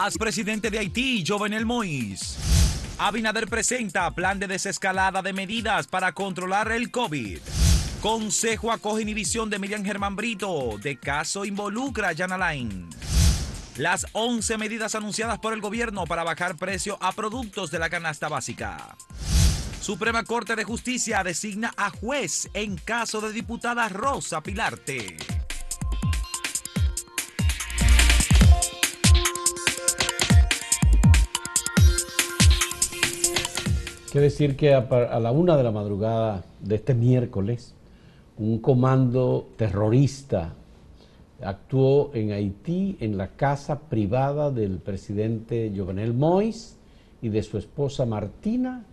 As presidente de Haití, Jovenel Moïse. Abinader presenta plan de desescalada de medidas para controlar el COVID. Consejo acoge inhibición de Miriam Germán Brito. De caso involucra a Jan Alain. Las 11 medidas anunciadas por el gobierno para bajar precio a productos de la canasta básica. Suprema Corte de Justicia designa a juez en caso de diputada Rosa Pilarte. Quiero decir que a, la una de la madrugada de este miércoles, un comando terrorista actuó en Haití en la casa privada del presidente Jovenel Moïse y de su esposa Martina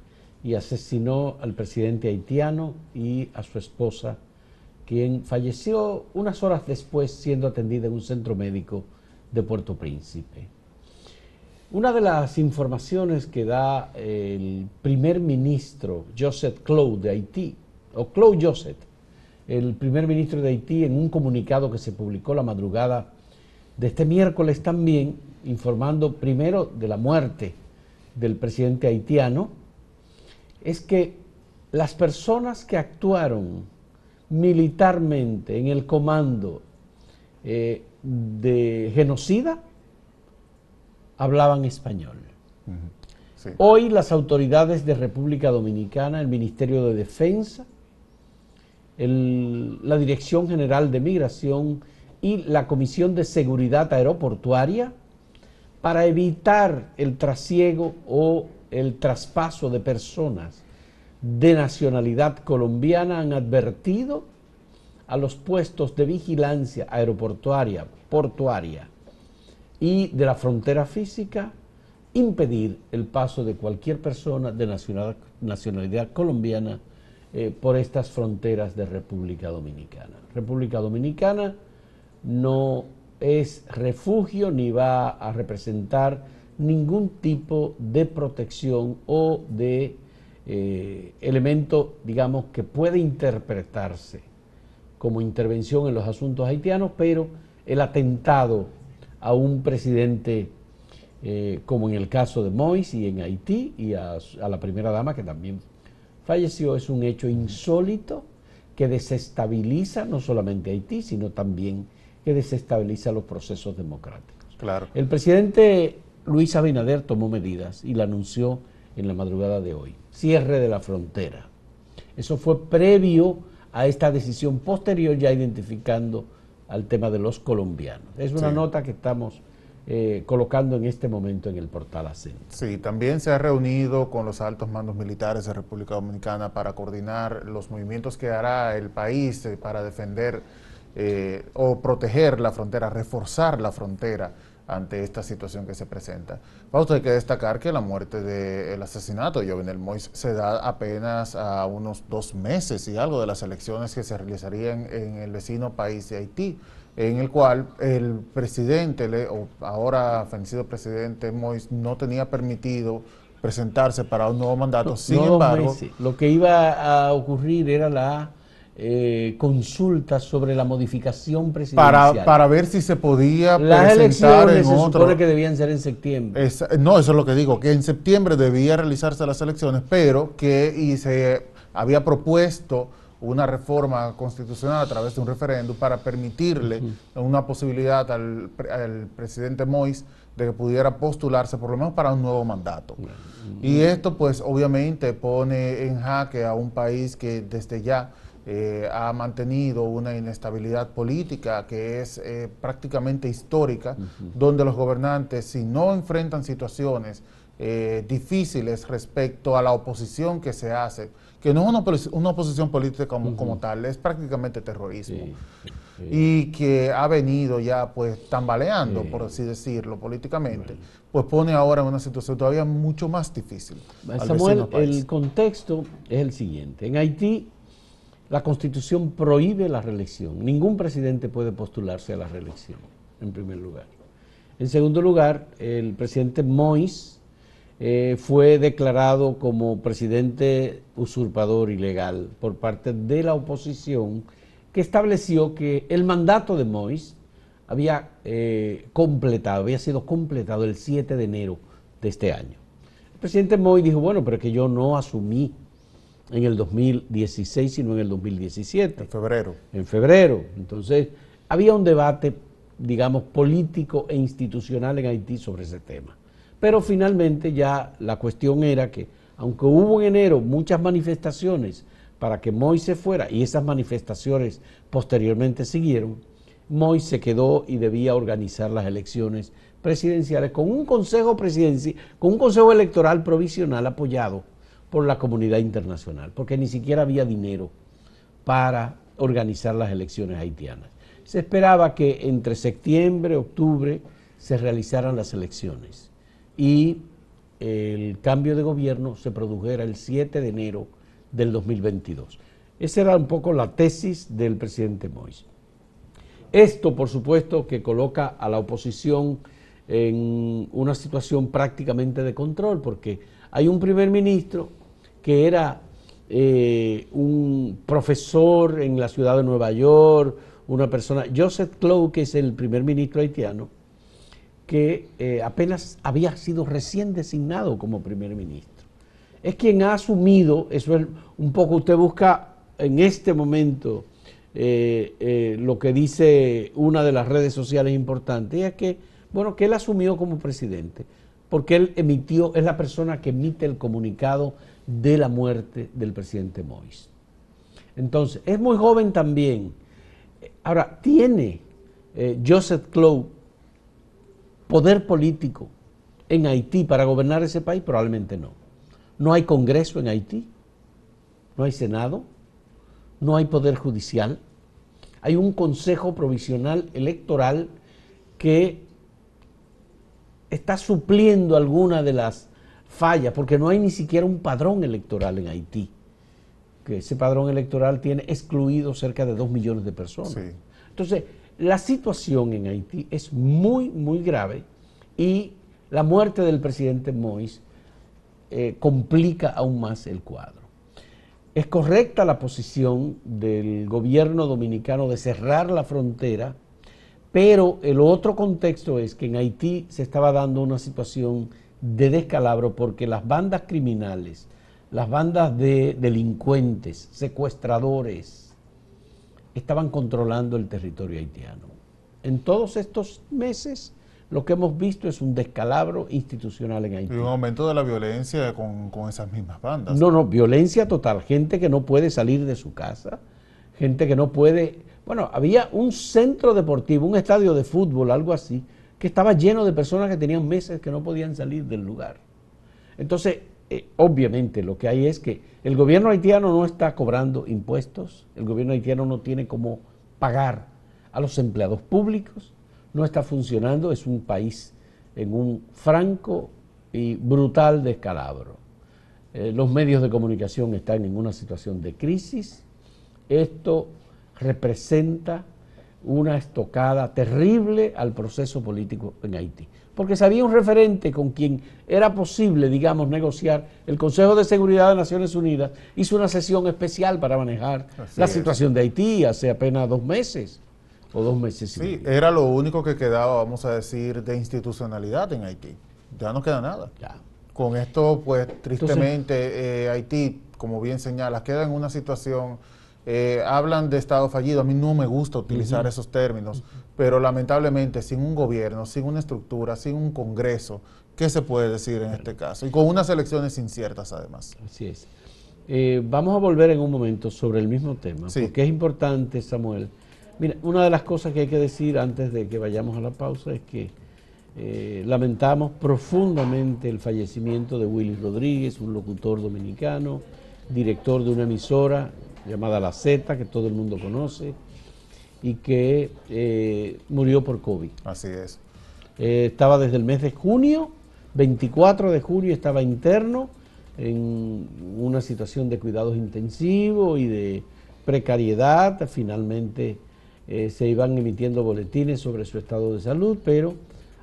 y asesinó al presidente haitiano y a su esposa, quien falleció unas horas después siendo atendida en un centro médico de Puerto Príncipe. Una de las informaciones que da el primer ministro Joseph Claude de Haití, o Claude Joseph, el primer ministro de Haití, en un comunicado que se publicó la madrugada de este miércoles también, informando primero de la muerte del presidente haitiano, es que las personas que actuaron militarmente en el comando eh, de genocida, hablaban español. Hoy las autoridades de República Dominicana, el Ministerio de Defensa, la Dirección General de Migración y la Comisión de Seguridad Aeroportuaria, para evitar el trasiego o el traspaso de personas de nacionalidad colombiana, han advertido a los puestos de vigilancia aeroportuaria, portuaria, y de la frontera física impedir el paso de cualquier persona de nacionalidad, colombiana eh, por estas fronteras de República Dominicana. República Dominicana no es refugio ni va a representar ningún tipo de protección o de eh, elemento, digamos, que puede interpretarse como intervención en los asuntos haitianos, pero el atentado a un presidente eh, como en el caso de Mois y en Haití y a, la primera dama que también falleció, es un hecho insólito que desestabiliza no solamente Haití, sino también que desestabiliza los procesos democráticos. Claro. El presidente Luis Abinader tomó medidas y la anunció en la madrugada de hoy. Cierre de la frontera. Eso fue previo a esta decisión posterior ya identificando al tema de los colombianos. Es una nota que estamos eh, colocando en este momento en el portal ACEN. Sí, también se ha reunido con los altos mandos militares de República Dominicana para coordinar los movimientos que hará el país eh, para defender eh, o proteger la frontera, reforzar la frontera ante esta situación que se presenta. Vamos a hay que destacar que la muerte del asesinato de Jovenel Mois se da apenas a unos dos meses y algo de las elecciones que se realizarían en el vecino país de Haití, en el cual el presidente, o ahora fenecido presidente Mois, no tenía permitido presentarse para un nuevo mandato. Sin embargo, lo que iba a ocurrir era la eh, consultas sobre la modificación presidencial. Para, ver si se podía Las presentar elecciones se supone que debían ser en septiembre. no, eso es lo que digo, que en septiembre debía realizarse las elecciones, pero que y se había propuesto una reforma constitucional a través de un referéndum para permitirle una posibilidad al, presidente Mois de que pudiera postularse por lo menos para un nuevo mandato. Y esto pues obviamente pone en jaque a un país que desde ya eh, ha mantenido una inestabilidad política que es eh, prácticamente histórica, donde los gobernantes, si no enfrentan situaciones eh, difíciles respecto a la oposición que se hace, que no es una, una oposición política como, como, tal, es prácticamente terrorismo. Y que ha venido ya pues tambaleando, por así decirlo, políticamente, pues pone ahora en una situación todavía mucho más difícil. Samuel, el contexto es el siguiente. En Haití la Constitución prohíbe la reelección. Ningún presidente puede postularse a la reelección, en primer lugar. En segundo lugar, el presidente Mois eh, fue declarado como presidente usurpador ilegal por parte de la oposición que estableció que el mandato de Mois había eh, completado, había sido completado el 7 de enero de este año. El presidente Moy dijo, bueno, pero que yo no asumí en el 2016, sino en el 2017. En febrero. En febrero. Entonces, había un debate, digamos, político e institucional en Haití sobre ese tema. Pero finalmente ya la cuestión era que, aunque hubo en enero muchas manifestaciones para que Moy se fuera, y esas manifestaciones posteriormente siguieron, Moy se quedó y debía organizar las elecciones presidenciales con un consejo presidencial, con un consejo electoral provisional apoyado por la comunidad internacional, porque ni siquiera había dinero para organizar las elecciones haitianas. Se esperaba que entre septiembre, octubre se realizaran las elecciones y el cambio de gobierno se produjera el 7 de enero del 2022. Esa era un poco la tesis del presidente Moïse. Esto, por supuesto, que coloca a la oposición en una situación prácticamente de control, porque hay un primer ministro que era eh, un profesor en la ciudad de Nueva York, una persona, Joseph Clow, que es el primer ministro haitiano, que eh, apenas había sido recién designado como primer ministro. Es quien ha asumido, eso es un poco, usted busca en este momento eh, lo que dice una de las redes sociales importantes, y es que, bueno, que él asumió como presidente, porque él emitió, es la persona que emite el comunicado de la muerte del presidente Moïse. Entonces, es muy joven también. Ahora, ¿tiene Joseph Clow poder político en Haití para gobernar ese país? Probablemente no. No hay Congreso en Haití, no hay Senado, no hay Poder Judicial, hay un Consejo Provisional Electoral que está supliendo alguna de las fallas, porque no hay ni siquiera un padrón electoral en Haití, que ese padrón electoral tiene excluido cerca de dos millones de personas. Entonces, la situación en Haití es muy, muy grave y la muerte del presidente Moïse eh, complica aún más el cuadro. Es correcta la posición del gobierno dominicano de cerrar la frontera, pero el otro contexto es que en Haití se estaba dando una situación de descalabro porque las bandas criminales, las bandas de delincuentes, secuestradores, estaban controlando el territorio haitiano. En todos estos meses lo que hemos visto es un descalabro institucional en Haití. Y un aumento de la violencia con, esas mismas bandas. No, no, violencia total. Gente que no puede salir de su casa, gente que no puede... Bueno, había un centro deportivo, un estadio de fútbol, algo así, que estaba lleno de personas que tenían meses que no podían salir del lugar. Entonces, eh, obviamente lo que hay es que el gobierno haitiano no está cobrando impuestos, el gobierno haitiano no tiene cómo pagar a los empleados públicos, no está funcionando, es un país en un franco y brutal descalabro. Eh, los medios de comunicación están en una situación de crisis. Esto representa una estocada terrible al proceso político en Haití porque se había un referente con quien era posible, digamos, negociar. El Consejo de Seguridad de Naciones Unidas hizo una sesión especial para manejar la situación de Haití hace apenas dos meses o dos meses. Sí, era lo único que quedaba, vamos a decir, de institucionalidad en Haití. Ya no queda nada. Ya. Con esto, pues, tristemente, eh, Haití, como bien señalas, queda en una situación eh, hablan de Estado fallido, a mí no me gusta utilizar esos términos, pero lamentablemente sin un gobierno, sin una estructura, sin un Congreso, ¿qué se puede decir en este caso? Y con unas elecciones inciertas además. Así es. Eh, vamos a volver en un momento sobre el mismo tema, porque es importante, Samuel. Mira, una de las cosas que hay que decir antes de que vayamos a la pausa es que eh, lamentamos profundamente el fallecimiento de Willy Rodríguez, un locutor dominicano, director de una emisora llamada La Z, que todo el mundo conoce, y que eh, murió por COVID. Así es. Eh, estaba desde el mes de junio, 24 de junio estaba interno en una situación de cuidados intensivos y de precariedad. Finalmente eh, se iban emitiendo boletines sobre su estado de salud, pero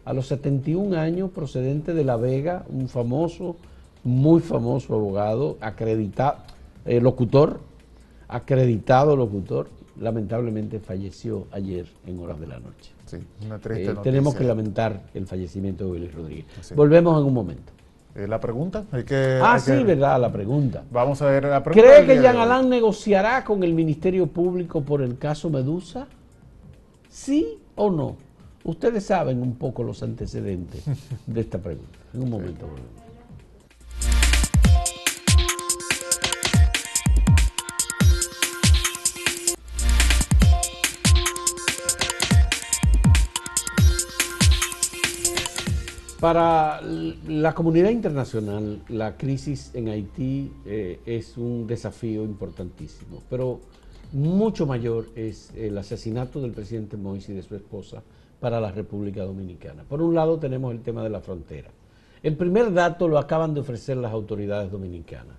a los 71 años, procedente de La Vega, un famoso, muy famoso abogado, acreditado, locutor, acreditado locutor, lamentablemente falleció ayer en horas de la noche. Sí, una triste Eh, tenemos que lamentar el fallecimiento de Willy Rodríguez. Sí. Volvemos en un momento. Eh, ¿La pregunta? Hay que, ah, hay sí, que- verdad, la pregunta. Vamos a ver la pregunta. ¿Cree que Jean. Alain negociará con el Ministerio Público por el caso Medusa? ¿Sí o no? Ustedes saben un poco los antecedentes de esta pregunta. En un momento volvemos. Para la comunidad internacional, la crisis en Haití eh, es un desafío importantísimo, pero mucho mayor es el asesinato del presidente Moïse y de su esposa para la República Dominicana. Por un lado tenemos el tema de la frontera. El primer dato lo acaban de ofrecer las autoridades dominicanas.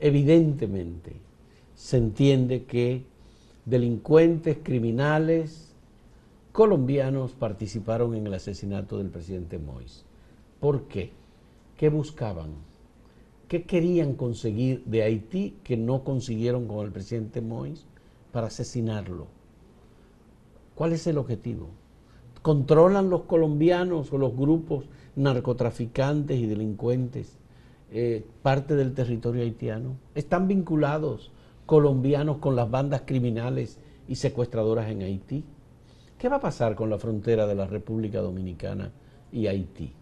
Evidentemente, se entiende que delincuentes, criminales, colombianos participaron en el asesinato del presidente Moïse. ¿Por qué? ¿Qué buscaban? ¿Qué querían conseguir de Haití que no consiguieron con el presidente Moïse para asesinarlo? ¿Cuál es el objetivo? ¿Controlan los colombianos o los grupos narcotraficantes y delincuentes eh, parte del territorio haitiano? ¿Están vinculados colombianos con las bandas criminales y secuestradoras en Haití? ¿Qué va a pasar con la frontera de la República Dominicana y Haití?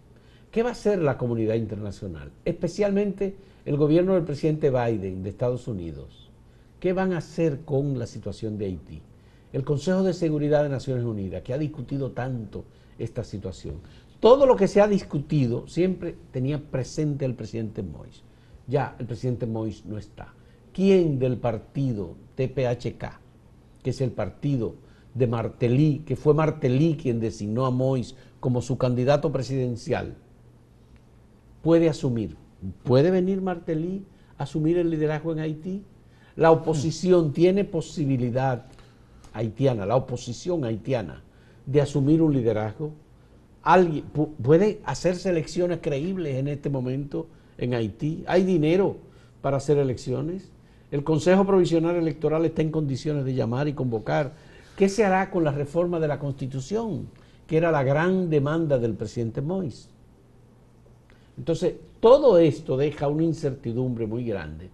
¿Qué va a hacer la comunidad internacional? Especialmente el gobierno del presidente Biden de Estados Unidos. ¿Qué van a hacer con la situación de Haití? El Consejo de Seguridad de Naciones Unidas, que ha discutido tanto esta situación. Todo lo que se ha discutido siempre tenía presente al presidente Moïse. Ya el presidente Moïse no está. ¿Quién del partido TPHK, que es el partido de Martelly, que fue Martelly quien designó a Moïse como su candidato presidencial, puede asumir? ¿Puede venir Martelly a asumir el liderazgo en Haití? La oposición tiene posibilidad haitiana, la oposición haitiana, de asumir un liderazgo. ¿Alguien pu- puede hacerse elecciones creíbles en este momento en Haití? ¿Hay dinero para hacer elecciones? El Consejo Provisional Electoral está en condiciones de llamar y convocar. ¿Qué se hará con la reforma de la Constitución, que era la gran demanda del presidente Moïse? Entonces, todo esto deja una incertidumbre muy grande.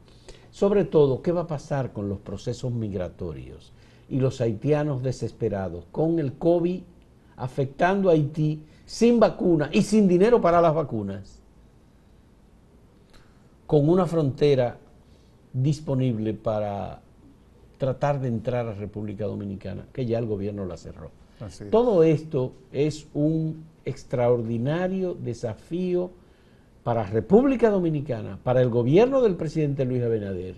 Sobre todo, ¿qué va a pasar con los procesos migratorios y los haitianos desesperados con el COVID afectando a Haití sin vacuna y sin dinero para las vacunas? Con una frontera disponible para tratar de entrar a República Dominicana, que ya el gobierno la cerró. Así es. Todo esto es un extraordinario desafío para República Dominicana, para el gobierno del presidente Luis Abinader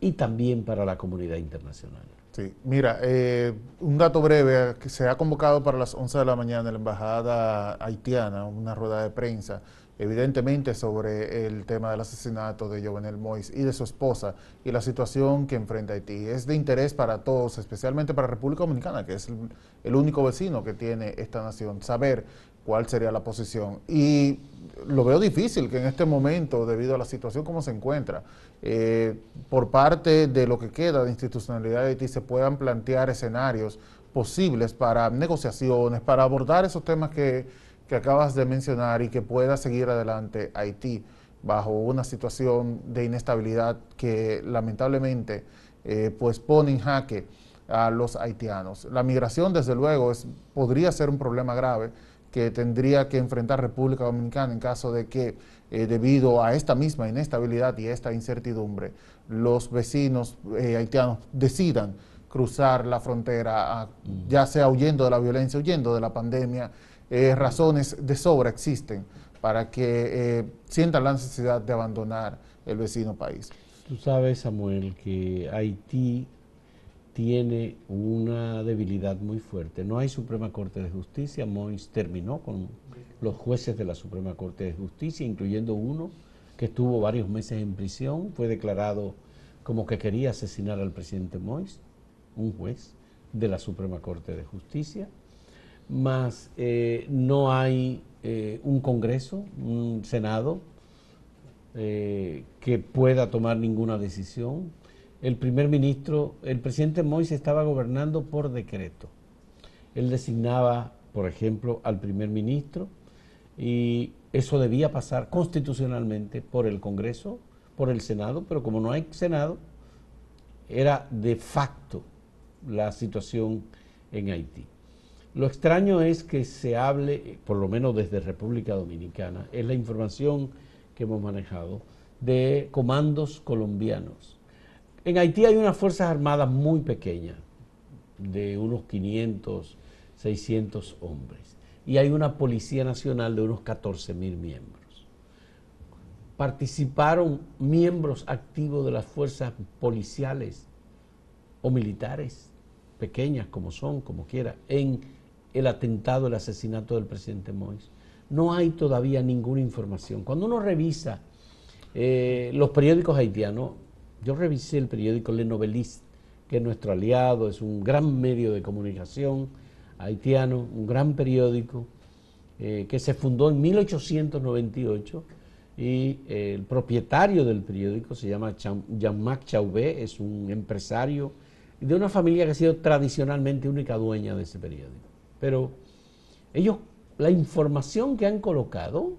y también para la comunidad internacional. Sí, mira, eh, un dato breve, que se ha convocado para las 11 de la mañana la embajada haitiana, una rueda de prensa, evidentemente sobre el tema del asesinato de Jovenel Mois y de su esposa y la situación que enfrenta Haití. Es de interés para todos, especialmente para República Dominicana, que es el, el único vecino que tiene esta nación, saber cuál sería la posición. Y lo veo difícil que en este momento, debido a la situación como se encuentra, eh, por parte de lo que queda de institucionalidad de Haití, se puedan plantear escenarios posibles para negociaciones, para abordar esos temas que, acabas de mencionar y que pueda seguir adelante Haití bajo una situación de inestabilidad que lamentablemente eh, pues pone en jaque a los haitianos. La migración, desde luego, es, podría ser un problema grave que tendría que enfrentar República Dominicana en caso de que, eh, debido a esta misma inestabilidad y esta incertidumbre, los vecinos eh, haitianos decidan cruzar la frontera, a- ya sea huyendo de la violencia, huyendo de la pandemia, eh, razones de sobra existen para que sientan la necesidad de abandonar el vecino país. Tú sabes, Samuel, que Haití tiene una debilidad muy fuerte. No hay Suprema Corte de Justicia. Mois terminó con los jueces de la Suprema Corte de Justicia, incluyendo uno que estuvo varios meses en prisión. Fue declarado como que quería asesinar al presidente Mois, un juez de la Suprema Corte de Justicia. Más eh, no hay eh, un Congreso, un Senado, eh, que pueda tomar ninguna decisión. El primer ministro, el presidente Moïse estaba gobernando por decreto. Él designaba, por ejemplo, al primer ministro y eso debía pasar constitucionalmente por el Congreso, por el Senado, pero como no hay Senado, era de facto la situación en Haití. Lo extraño es que se hable, por lo menos desde República Dominicana, es la información que hemos manejado, de comandos colombianos. En Haití hay unas Fuerzas Armadas muy pequeñas, de unos 500, 600 hombres, y hay una Policía Nacional de unos 14 mil miembros. Participaron miembros activos de las fuerzas policiales o militares, pequeñas como son, como quiera, en el atentado, el asesinato del presidente Moïse. No hay todavía ninguna información. Cuando uno revisa eh, los periódicos haitianos, yo revisé el periódico Le Noveliste, que es nuestro aliado, es un gran medio de comunicación haitiano, un gran periódico eh, que se fundó en 1898 y eh, el propietario del periódico se llama Jean-Marc Chauvet, es un empresario de una familia que ha sido tradicionalmente única dueña de ese periódico. Pero ellos, la información que han colocado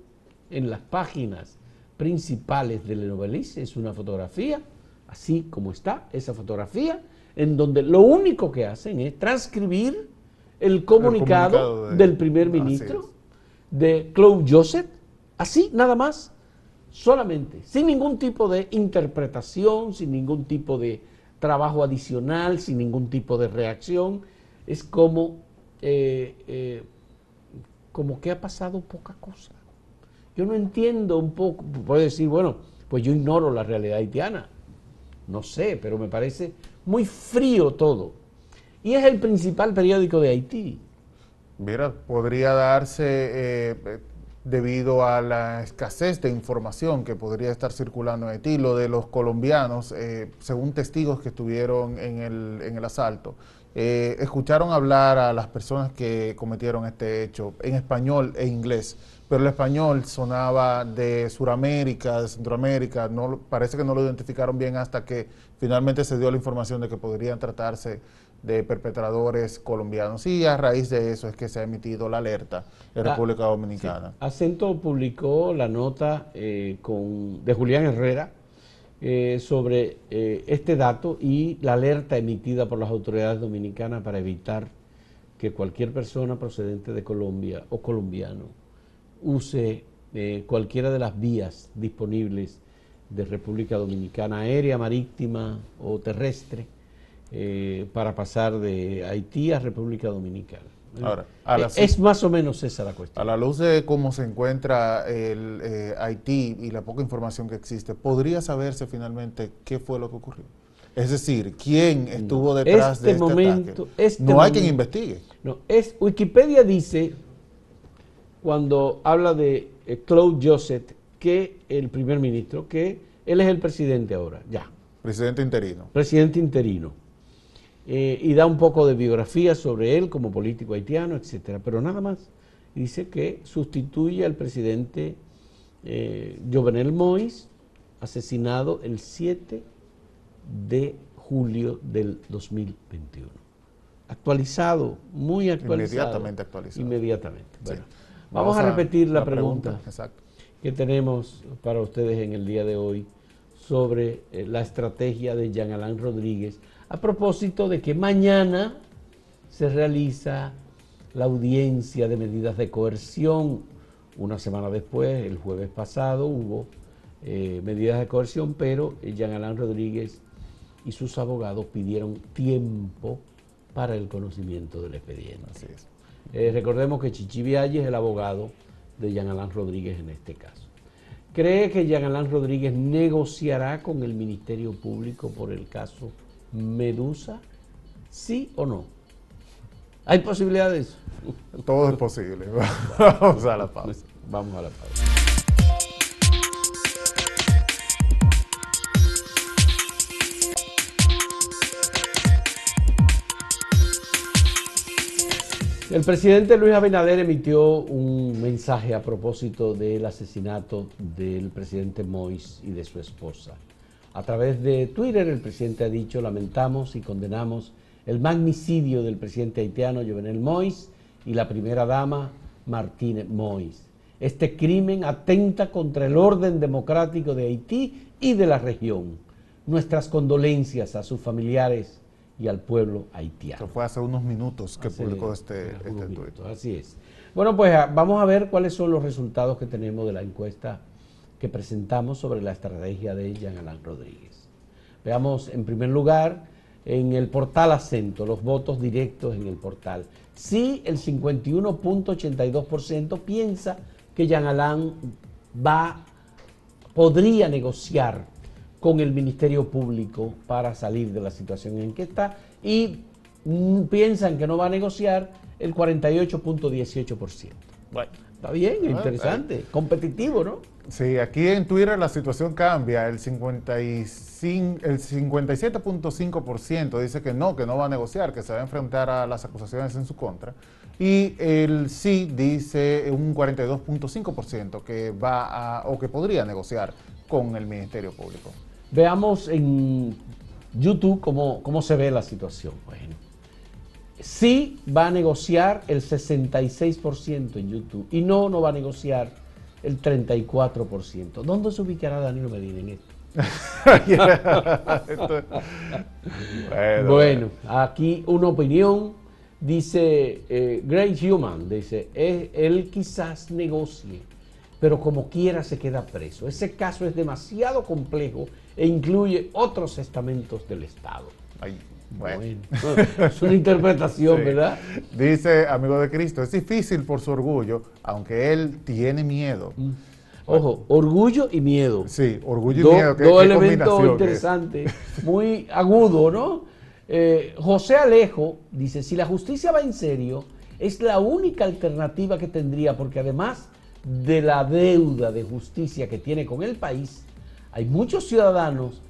en las páginas principales del Novelis es una fotografía, así como está esa fotografía, en donde lo único que hacen es transcribir el comunicado, del primer ministro, de Claude Joseph, así nada más, solamente, sin ningún tipo de interpretación, sin ningún tipo de trabajo adicional, sin ningún tipo de reacción. Es como, eh, eh, como que ha pasado poca cosa. Yo no entiendo un poco, puedo decir, bueno, pues yo ignoro la realidad haitiana. No sé, pero me parece muy frío todo. Y es el principal periódico de Haití. Mira, podría darse eh, debido a la escasez de información que podría estar circulando en Haití, lo de los colombianos, eh, según testigos que estuvieron en el, en el asalto, eh, escucharon hablar a las personas que cometieron este hecho en español e inglés, pero el español sonaba de Sudamérica, de Centroamérica, no, parece que no lo identificaron bien hasta que finalmente se dio la información de que podrían tratarse de perpetradores colombianos. Y a raíz de eso es que se ha emitido la alerta en ah, República Dominicana. Acento publicó la nota eh, con, de Julián Herrera eh, sobre eh, este dato y la alerta emitida por las autoridades dominicanas para evitar que cualquier persona procedente de Colombia o colombiano use cualquiera de las vías disponibles de República Dominicana, aérea, marítima o terrestre, eh, para pasar de Haití a República Dominicana. Ahora, eh, es más o menos esa la cuestión. A la luz de cómo se encuentra el eh, Haití y la poca información que existe, ¿podría saberse finalmente qué fue lo que ocurrió? Es decir, ¿quién estuvo detrás este de este momento, Este no hay quien investigue. No, es, Wikipedia dice, cuando habla de Claude Joseph, que el primer ministro, que él es el presidente ahora, ya. Presidente interino. Presidente interino. Eh, y da un poco de biografía sobre él como político haitiano, etcétera, pero nada más. Dice que sustituye al presidente eh, Jovenel Moïse, asesinado el 7 de julio del 2021. Actualizado, muy actualizado. Inmediatamente actualizado. Inmediatamente. Bueno, vamos, a repetir la, pregunta, que tenemos para ustedes en el día de hoy sobre eh, la estrategia de Jean Alain Rodríguez a propósito de que mañana se realiza la audiencia de medidas de coerción. Una semana después, el jueves pasado, hubo eh, medidas de coerción, pero Jean Alain Rodríguez y sus abogados pidieron tiempo para el conocimiento del expediente. Así es. Eh, recordemos que Chichi Vialle es el abogado de Jean Alain Rodríguez en este caso. ¿Cree que Jean Alain Rodríguez negociará con el Ministerio Público por el caso Medusa? ¿Sí o no? ¿Hay posibilidades? Todo es posible. Vamos a la pausa. Vamos a la pausa. El presidente Luis Abinader emitió un mensaje a propósito del asesinato del presidente Mois y de su esposa. A través de Twitter el presidente ha dicho, lamentamos y condenamos el magnicidio del presidente haitiano Jovenel Moïse y la primera dama Martínez Moïse. Este crimen atenta contra el orden democrático de Haití y de la región. Nuestras condolencias a sus familiares y al pueblo haitiano. Eso fue hace unos minutos que publicó este, este tuit. Así es. Bueno, pues ah, vamos a ver cuáles son los resultados que tenemos de la encuesta que presentamos sobre la estrategia de Jean Alain Rodríguez. Veamos en primer lugar en el portal acento, los votos directos en el portal. Sí, el 51.82% piensa que Jean Alain va, podría negociar con el Ministerio Público para salir de la situación en que está y mm, piensan que no va a negociar el 48.18%. Bueno, está bien, interesante, competitivo, ¿no? Sí, aquí en Twitter la situación cambia. El, 55, el 57.5% dice que no, que no va a negociar, que se va a enfrentar a las acusaciones en su contra. Y el sí dice un 42.5% que va a, o que podría negociar con el Ministerio Público. Veamos en YouTube cómo, cómo se ve la situación. Bueno, sí va a negociar el 66% en YouTube y no, no va a negociar el 34%. ¿Dónde se ubicará Danilo Medina en esto? bueno, aquí una opinión, dice eh, Great Human, dice, él quizás negocie, pero como quiera se queda preso. Ese caso es demasiado complejo e incluye otros estamentos del Estado. Bueno. es una interpretación, ¿verdad? Dice, amigo de Cristo, es difícil por su orgullo, aunque él tiene miedo. Mm. Ojo, orgullo y miedo. Sí, orgullo y miedo. dos elementos interesantes, muy agudo, ¿no? Eh, José Alejo dice, si la justicia va en serio, es la única alternativa que tendría, porque además de la deuda de justicia que tiene con el país, hay muchos ciudadanos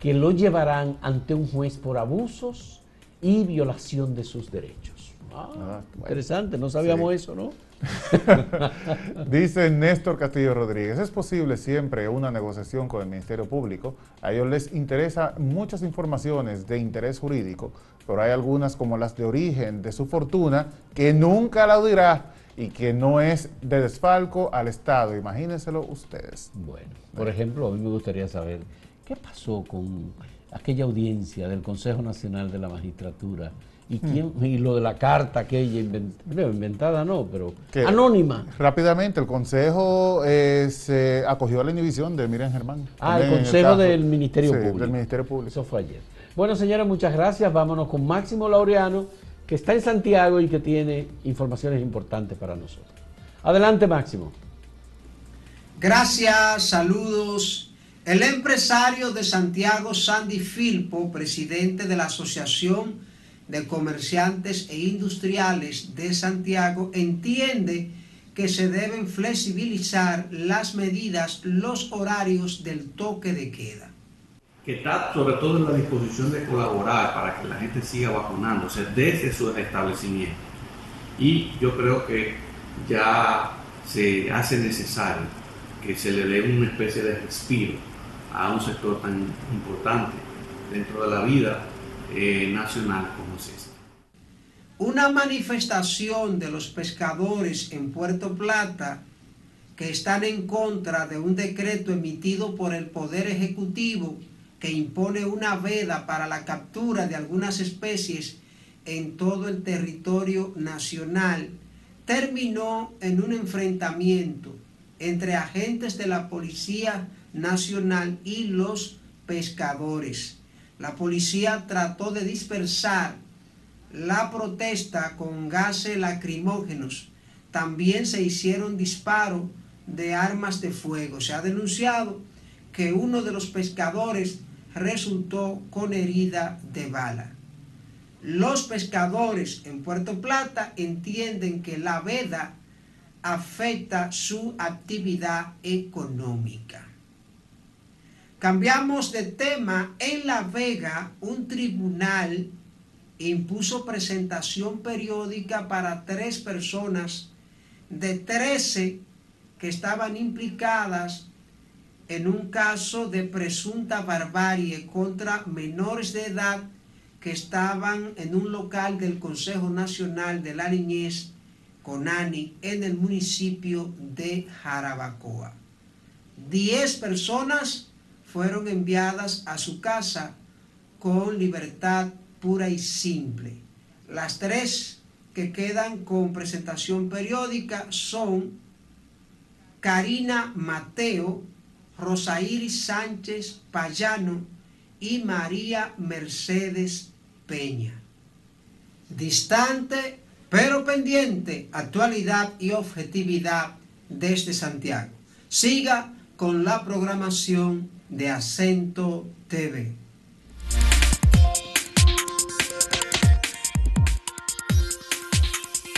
que lo llevarán ante un juez por abusos y violación de sus derechos. Ah, ah, interesante, no sabíamos eso, ¿no? Dice Néstor Castillo Rodríguez, es posible siempre una negociación con el Ministerio Público. A ellos les interesa muchas informaciones de interés jurídico, pero hay algunas como las de origen de su fortuna que nunca la dirá y que no es de desfalco al Estado. Imagínenselo ustedes. Bueno, por ejemplo, a mí me gustaría saber ¿Qué pasó con aquella audiencia del Consejo Nacional de la Magistratura? ¿Y, quién, hmm. y lo de la carta aquella inventada, no, pero anónima. Rápidamente, el Consejo eh, se acogió a la inhibición de Miriam Germán. Ah, el Consejo del Ministerio Público. del Ministerio Público. Eso fue ayer. Bueno, señores, muchas gracias. Vámonos con Máximo Laureano, que está en Santiago y que tiene informaciones importantes para nosotros. Adelante, Máximo. Gracias, saludos el empresario de Santiago, Sandy Filpo, presidente de la Asociación de Comerciantes e Industriales de Santiago, entiende que se deben flexibilizar las medidas, los horarios del toque de queda. Que está sobre todo en la disposición de colaborar para que la gente siga vacunándose desde su establecimiento. Y yo creo que ya se hace necesario que se le dé una especie de respiro a un sector tan importante dentro de la vida eh, nacional como es este. Una manifestación de los pescadores en Puerto Plata que están en contra de un decreto emitido por el Poder Ejecutivo que impone una veda para la captura de algunas especies en todo el territorio nacional, terminó en un enfrentamiento entre agentes de la Policía Nacional y los pescadores. La policía trató de dispersar la protesta con gases lacrimógenos. También se hicieron disparos de armas de fuego. Se ha denunciado que uno de los pescadores resultó con herida de bala. Los pescadores en Puerto Plata entienden que la veda afecta su actividad económica. Cambiamos de tema. En La Vega, un tribunal impuso presentación periódica para tres personas de 13 que estaban implicadas en un caso de presunta barbarie contra menores de edad que estaban en un local del Consejo Nacional de la Niñez, CONANI, en el municipio de Jarabacoa. Diez personas fueron enviadas a su casa con libertad pura y simple. Las tres que quedan con presentación periódica son Karina Mateo, Rosairis Sánchez Payano y María Mercedes Peña. Distante pero pendiente, actualidad y objetividad desde Santiago. Siga con la programación de Acento TV.